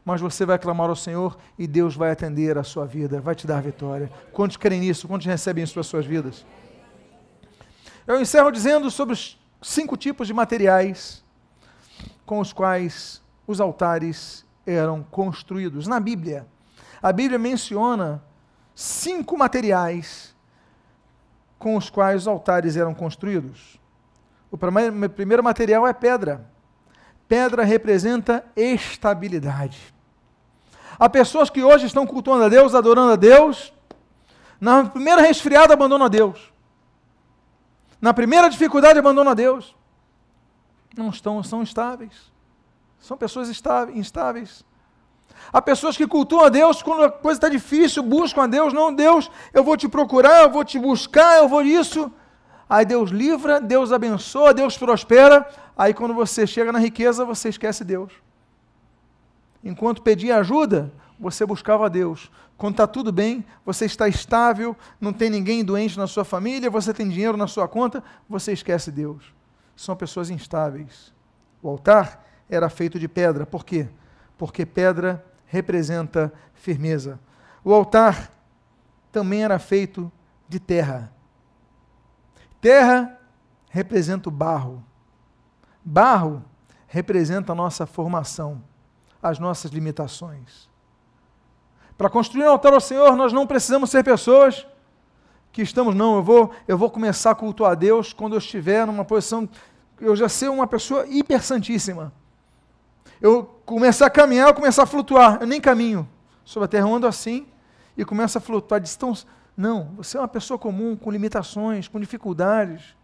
mas você vai clamar ao Senhor e Deus vai atender a sua vida, vai te dar vitória. Quantos creem nisso? Quantos recebem isso para as suas vidas? Eu encerro dizendo sobre os cinco tipos de materiais com os quais os altares eram construídos. Na Bíblia, a Bíblia menciona cinco materiais com os quais os altares eram construídos. O primeiro material é pedra. Pedra representa estabilidade. Há pessoas que hoje estão cultuando a Deus, adorando a Deus, na primeira resfriada abandonam a Deus. Na primeira dificuldade abandonam a Deus. Não estão, são estáveis. São pessoas instáveis. Há pessoas que cultuam a Deus quando a coisa está difícil, buscam a Deus. Não, Deus, eu vou te procurar, eu vou te buscar, eu vou isso. Aí Deus livra, Deus abençoa, Deus prospera. Aí quando você chega na riqueza, você esquece Deus. Enquanto pedia ajuda, você buscava Deus. Quando está tudo bem, você está estável, não tem ninguém doente na sua família, você tem dinheiro na sua conta, você esquece Deus. São pessoas instáveis. O altar era feito de pedra. Por quê? Porque pedra representa firmeza. O altar também era feito de terra. Terra representa o barro. Barro representa a nossa formação as nossas limitações. Para construir um altar ao Senhor, nós não precisamos ser pessoas que estamos, não, eu vou, eu vou começar a cultuar a Deus quando eu estiver numa posição, eu já ser uma pessoa hiper santíssima. Eu começar a caminhar, eu começar a flutuar, eu nem caminho sobre a terra, eu ando assim e começo a flutuar. Distância. Não, você é uma pessoa comum, com limitações, com dificuldades.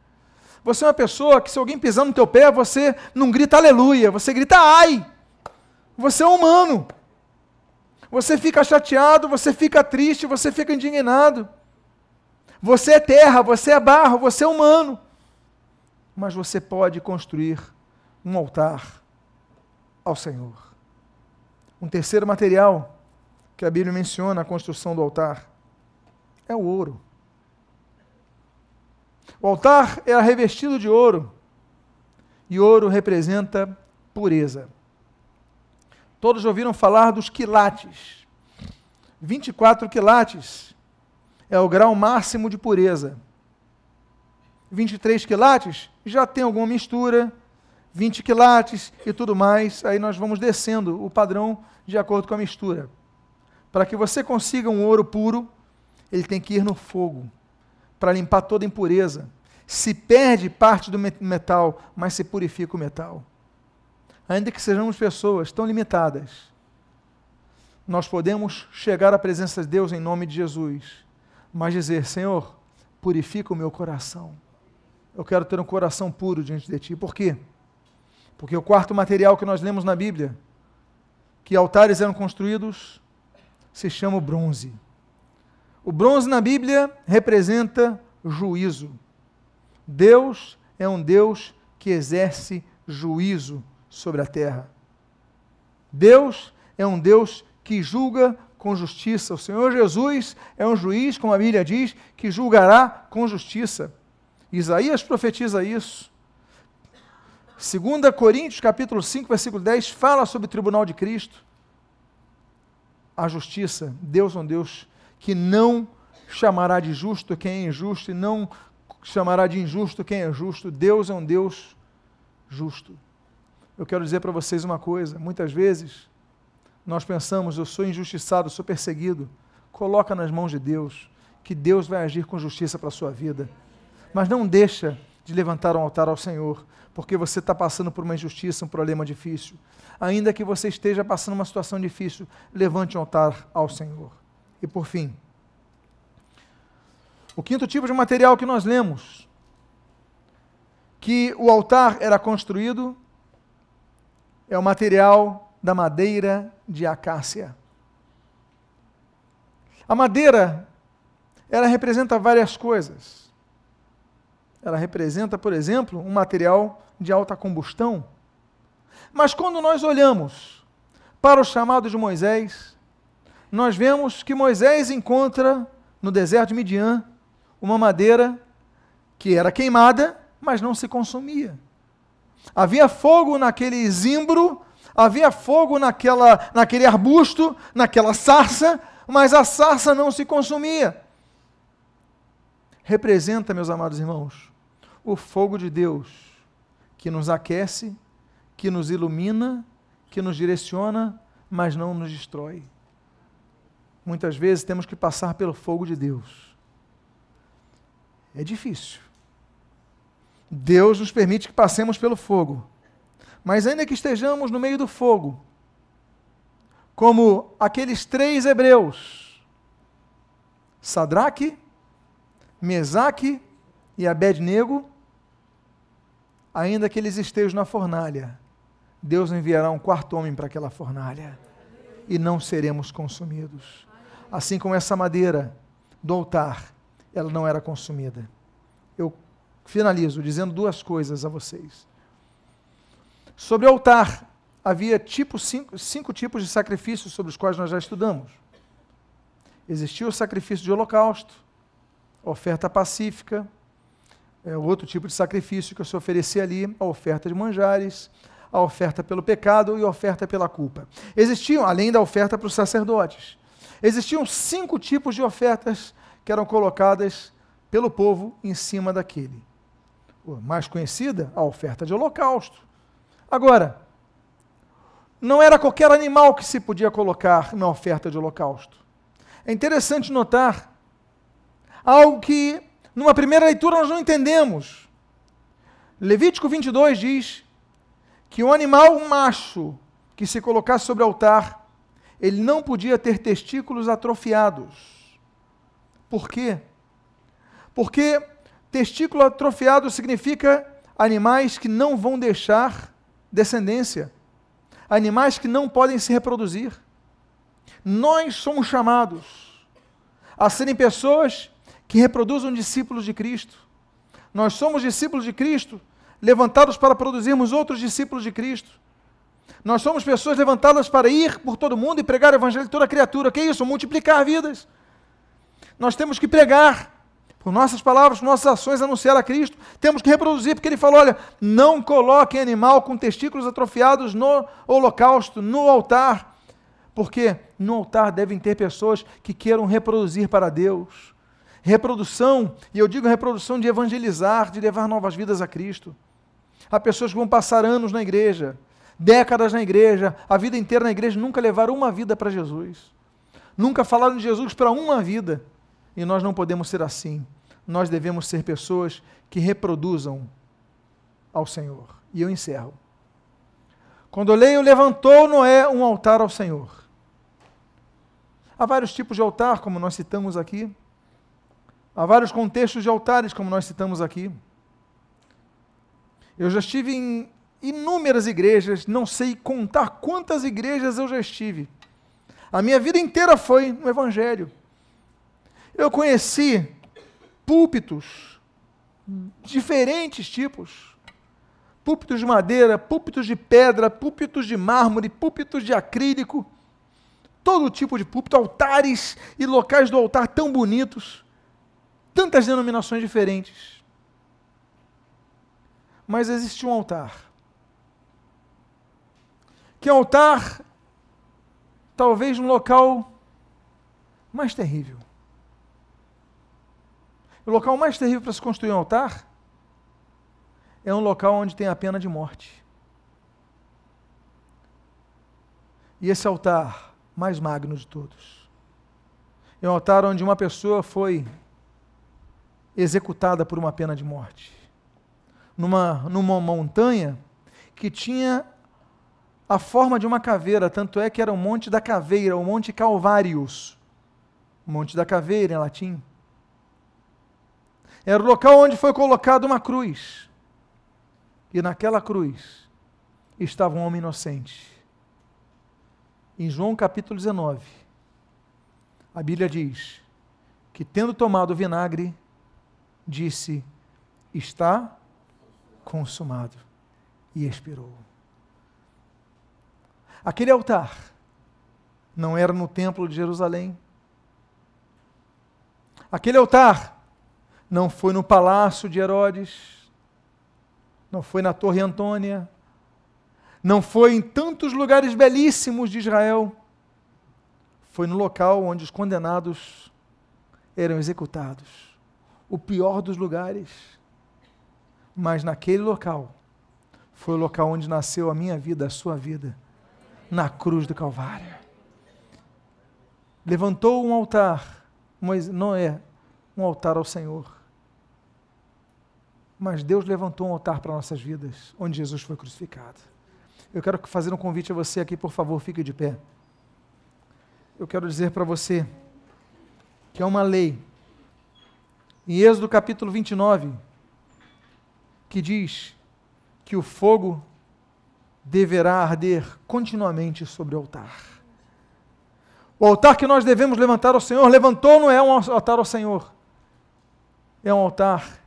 Você é uma pessoa que se alguém pisar no teu pé, você não grita aleluia, você grita ai. Você é humano. Você fica chateado, você fica triste, você fica indignado. Você é terra, você é barro, você é humano. Mas você pode construir um altar ao Senhor. Um terceiro material que a Bíblia menciona a construção do altar é o ouro. O altar era revestido de ouro, e ouro representa pureza. Todos ouviram falar dos quilates. 24 quilates é o grau máximo de pureza. 23 quilates já tem alguma mistura, 20 quilates e tudo mais. Aí nós vamos descendo o padrão de acordo com a mistura. Para que você consiga um ouro puro, ele tem que ir no fogo para limpar toda impureza. Se perde parte do metal, mas se purifica o metal ainda que sejamos pessoas tão limitadas, nós podemos chegar à presença de Deus em nome de Jesus, mas dizer: Senhor, purifica o meu coração. Eu quero ter um coração puro diante de Ti. Por quê? Porque o quarto material que nós lemos na Bíblia, que altares eram construídos, se chama o bronze. O bronze na Bíblia representa juízo. Deus é um Deus que exerce juízo sobre a terra. Deus é um Deus que julga com justiça. O Senhor Jesus é um juiz, como a Bíblia diz, que julgará com justiça. Isaías profetiza isso. 2 Coríntios, capítulo 5, versículo 10, fala sobre o tribunal de Cristo. A justiça, Deus é um Deus que não chamará de justo quem é injusto e não chamará de injusto quem é justo. Deus é um Deus justo. Eu quero dizer para vocês uma coisa: muitas vezes nós pensamos, eu sou injustiçado, sou perseguido. Coloca nas mãos de Deus, que Deus vai agir com justiça para a sua vida. Mas não deixa de levantar um altar ao Senhor, porque você está passando por uma injustiça, um problema difícil. Ainda que você esteja passando uma situação difícil, levante um altar ao Senhor. E por fim, o quinto tipo de material que nós lemos, que o altar era construído, é o material da madeira de acácia. A madeira, ela representa várias coisas. Ela representa, por exemplo, um material de alta combustão. Mas quando nós olhamos para o chamado de Moisés, nós vemos que Moisés encontra no deserto de Midian uma madeira que era queimada, mas não se consumia. Havia fogo naquele zimbro, havia fogo naquela, naquele arbusto, naquela sarça, mas a sarça não se consumia. Representa, meus amados irmãos, o fogo de Deus que nos aquece, que nos ilumina, que nos direciona, mas não nos destrói. Muitas vezes temos que passar pelo fogo de Deus é difícil. Deus nos permite que passemos pelo fogo. Mas ainda que estejamos no meio do fogo, como aqueles três hebreus, Sadraque, Mesaque e Abednego, ainda que eles estejam na fornalha, Deus enviará um quarto homem para aquela fornalha e não seremos consumidos. Assim como essa madeira do altar ela não era consumida. Eu finalizo dizendo duas coisas a vocês. Sobre o altar, havia tipo cinco, cinco tipos de sacrifícios sobre os quais nós já estudamos. Existia o sacrifício de holocausto, a oferta pacífica, é, outro tipo de sacrifício que se oferecia ali, a oferta de manjares, a oferta pelo pecado e a oferta pela culpa. Existiam, além da oferta para os sacerdotes, existiam cinco tipos de ofertas que eram colocadas pelo povo em cima daquele. Mais conhecida, a oferta de holocausto. Agora, não era qualquer animal que se podia colocar na oferta de holocausto. É interessante notar algo que, numa primeira leitura, nós não entendemos. Levítico 22 diz que o animal macho que se colocasse sobre o altar, ele não podia ter testículos atrofiados por quê? Porque testículo atrofiado significa animais que não vão deixar descendência, animais que não podem se reproduzir. Nós somos chamados a serem pessoas que reproduzam discípulos de Cristo. Nós somos discípulos de Cristo, levantados para produzirmos outros discípulos de Cristo. Nós somos pessoas levantadas para ir por todo mundo e pregar o evangelho de toda criatura. Que é isso? Multiplicar vidas. Nós temos que pregar, por nossas palavras, por nossas ações, anunciar a Cristo. Temos que reproduzir, porque ele falou: olha, não coloquem animal com testículos atrofiados no holocausto, no altar. Porque no altar devem ter pessoas que queiram reproduzir para Deus. Reprodução, e eu digo reprodução de evangelizar, de levar novas vidas a Cristo. Há pessoas que vão passar anos na igreja, décadas na igreja, a vida inteira na igreja, nunca levaram uma vida para Jesus. Nunca falaram de Jesus para uma vida. E nós não podemos ser assim. Nós devemos ser pessoas que reproduzam ao Senhor. E eu encerro. Quando leio, levantou Noé um altar ao Senhor. Há vários tipos de altar, como nós citamos aqui. Há vários contextos de altares, como nós citamos aqui. Eu já estive em inúmeras igrejas, não sei contar quantas igrejas eu já estive. A minha vida inteira foi no Evangelho. Eu conheci púlpitos, diferentes tipos. Púlpitos de madeira, púlpitos de pedra, púlpitos de mármore, púlpitos de acrílico. todo tipo de púlpito, altares e locais do altar tão bonitos, tantas denominações diferentes. Mas existe um altar. Que é um altar, talvez no local mais terrível. O local mais terrível para se construir um altar é um local onde tem a pena de morte. E esse altar, mais magno de todos, é um altar onde uma pessoa foi executada por uma pena de morte. Numa, numa montanha que tinha a forma de uma caveira, tanto é que era o Monte da Caveira, o Monte Calvários. Monte da Caveira, em latim. Era o local onde foi colocada uma cruz. E naquela cruz estava um homem inocente. Em João capítulo 19, a Bíblia diz que, tendo tomado o vinagre, disse: Está consumado. E expirou. Aquele altar não era no templo de Jerusalém. Aquele altar não foi no palácio de Herodes, não foi na Torre Antônia, não foi em tantos lugares belíssimos de Israel, foi no local onde os condenados eram executados. O pior dos lugares. Mas naquele local, foi o local onde nasceu a minha vida, a sua vida, na cruz do Calvário. Levantou um altar, mas não é um altar ao Senhor. Mas Deus levantou um altar para nossas vidas, onde Jesus foi crucificado. Eu quero fazer um convite a você aqui, por favor, fique de pé. Eu quero dizer para você que é uma lei, em Êxodo capítulo 29, que diz que o fogo deverá arder continuamente sobre o altar. O altar que nós devemos levantar ao Senhor, levantou não é um altar ao Senhor, é um altar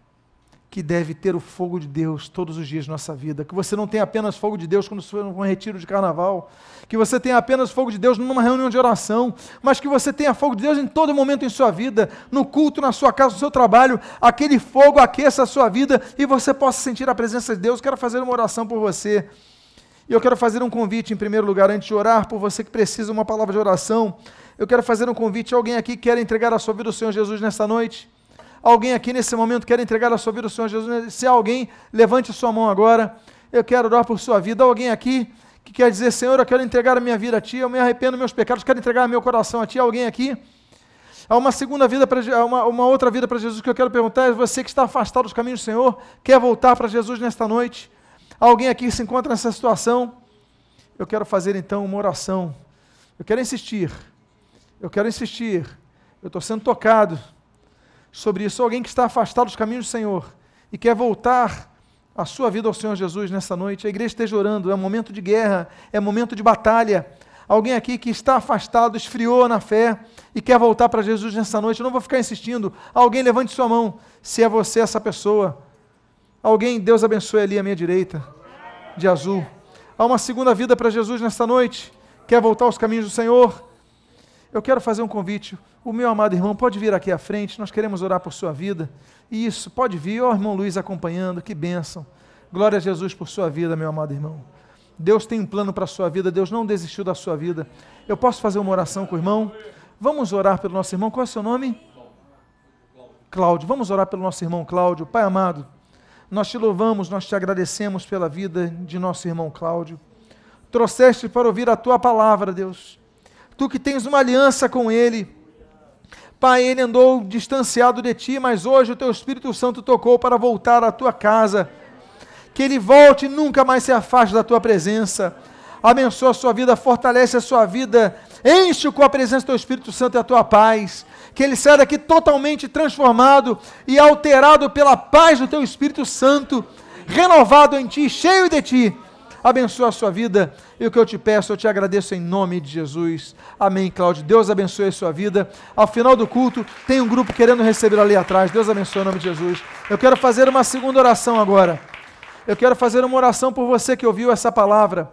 que deve ter o fogo de Deus todos os dias de nossa vida. Que você não tenha apenas fogo de Deus quando for num retiro de carnaval. Que você tenha apenas fogo de Deus numa reunião de oração. Mas que você tenha fogo de Deus em todo momento em sua vida. No culto, na sua casa, no seu trabalho. Aquele fogo aqueça a sua vida e você possa sentir a presença de Deus. Quero fazer uma oração por você. E eu quero fazer um convite, em primeiro lugar, antes de orar, por você que precisa de uma palavra de oração. Eu quero fazer um convite. Alguém aqui quer entregar a sua vida ao Senhor Jesus nesta noite? Alguém aqui nesse momento quer entregar a sua vida ao Senhor Jesus? Se alguém, levante sua mão agora. Eu quero orar por sua vida. Alguém aqui que quer dizer, Senhor, eu quero entregar a minha vida a Ti, eu me arrependo dos meus pecados, quero entregar meu coração a Ti. Alguém aqui? Há uma segunda vida, para uma, uma outra vida para Jesus que eu quero perguntar. É você que está afastado dos caminhos do Senhor, quer voltar para Jesus nesta noite? Alguém aqui se encontra nessa situação? Eu quero fazer então uma oração. Eu quero insistir. Eu quero insistir. Eu estou sendo tocado sobre isso. Alguém que está afastado dos caminhos do Senhor e quer voltar a sua vida ao Senhor Jesus nessa noite. A igreja esteja orando, é momento de guerra, é momento de batalha. Alguém aqui que está afastado, esfriou na fé e quer voltar para Jesus nessa noite. Eu não vou ficar insistindo. Alguém levante sua mão, se é você essa pessoa. Alguém, Deus abençoe ali à minha direita, de azul. Há uma segunda vida para Jesus nesta noite. Quer voltar aos caminhos do Senhor? Eu quero fazer um convite. O meu amado irmão pode vir aqui à frente, nós queremos orar por sua vida. Isso, pode vir. Ó, oh, irmão Luiz acompanhando, que bênção. Glória a Jesus por sua vida, meu amado irmão. Deus tem um plano para a sua vida, Deus não desistiu da sua vida. Eu posso fazer uma oração com o irmão? Vamos orar pelo nosso irmão. Qual é o seu nome? Cláudio. Vamos orar pelo nosso irmão Cláudio. Pai amado, nós te louvamos, nós te agradecemos pela vida de nosso irmão Cláudio. Trouxeste para ouvir a tua palavra, Deus tu que tens uma aliança com ele. Pai, ele andou distanciado de ti, mas hoje o teu Espírito Santo tocou para voltar à tua casa. Que ele volte e nunca mais se afaste da tua presença. Abençoa a sua vida, fortalece a sua vida, enche-o com a presença do teu Espírito Santo e a tua paz. Que ele saia daqui totalmente transformado e alterado pela paz do teu Espírito Santo, renovado em ti, cheio de ti abençoa a sua vida. E o que eu te peço, eu te agradeço em nome de Jesus. Amém, Cláudio. Deus abençoe a sua vida. Ao final do culto, tem um grupo querendo receber ali atrás. Deus abençoe em nome de Jesus. Eu quero fazer uma segunda oração agora. Eu quero fazer uma oração por você que ouviu essa palavra.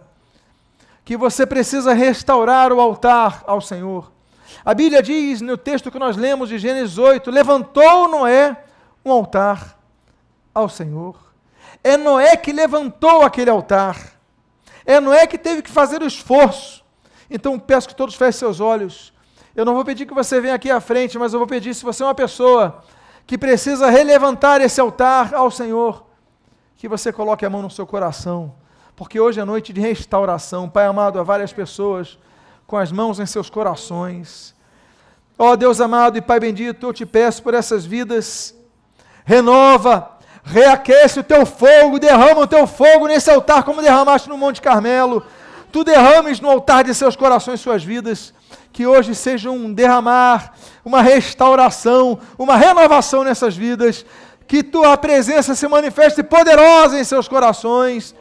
que você precisa restaurar o altar ao Senhor. A Bíblia diz no texto que nós lemos de Gênesis 8: levantou Noé um altar ao Senhor. É Noé que levantou aquele altar. É Noé que teve que fazer o esforço. Então peço que todos fechem seus olhos. Eu não vou pedir que você venha aqui à frente, mas eu vou pedir, se você é uma pessoa que precisa relevantar esse altar ao Senhor, que você coloque a mão no seu coração, porque hoje é noite de restauração. Pai amado, há várias pessoas com as mãos em seus corações. Ó oh, Deus amado e Pai bendito, eu te peço por essas vidas, renova, reaquece o teu fogo, derrama o teu fogo nesse altar, como derramaste no Monte Carmelo. Tu derrames no altar de seus corações suas vidas que hoje seja um derramar, uma restauração, uma renovação nessas vidas, que tua presença se manifeste poderosa em seus corações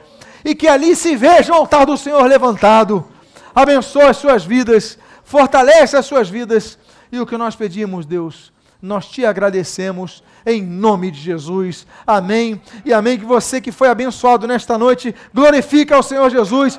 e que ali se veja o altar do Senhor levantado. Abençoa as suas vidas, fortalece as suas vidas e o que nós pedimos, Deus, nós te agradecemos em nome de Jesus. Amém. E amém que você que foi abençoado nesta noite, glorifica ao Senhor Jesus.